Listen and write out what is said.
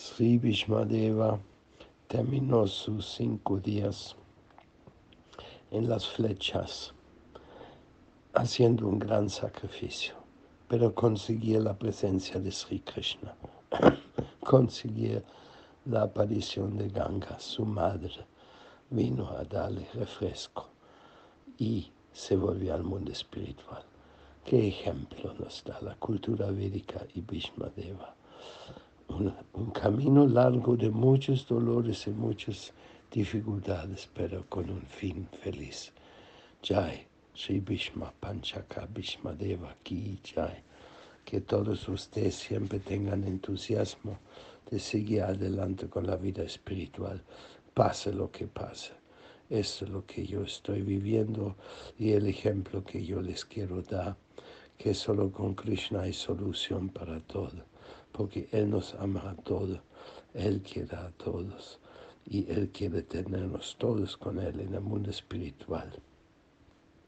Sri Vishmadeva terminó sus cinco días en las flechas haciendo un gran sacrificio, pero consiguió la presencia de Sri Krishna, consiguió la aparición de Ganga, su madre, vino a darle refresco y se volvió al mundo espiritual. ¿Qué ejemplo nos da la cultura védica y Bhishmadeva? Un, camino largo de muchos dolores y muchas dificultades, pero con un fin feliz. Jai, Sri Bhishma Panchaka Bhishmadeva Ki Jai. Que todos ustedes siempre tengan entusiasmo de seguir adelante con la vida espiritual, pase lo que pase. Esto es lo que yo estoy viviendo y el ejemplo que yo les quiero dar, que solo con Krishna hay solución para todo, porque Él nos ama a todos, Él quiere a todos y Él quiere tenernos todos con Él en el mundo espiritual.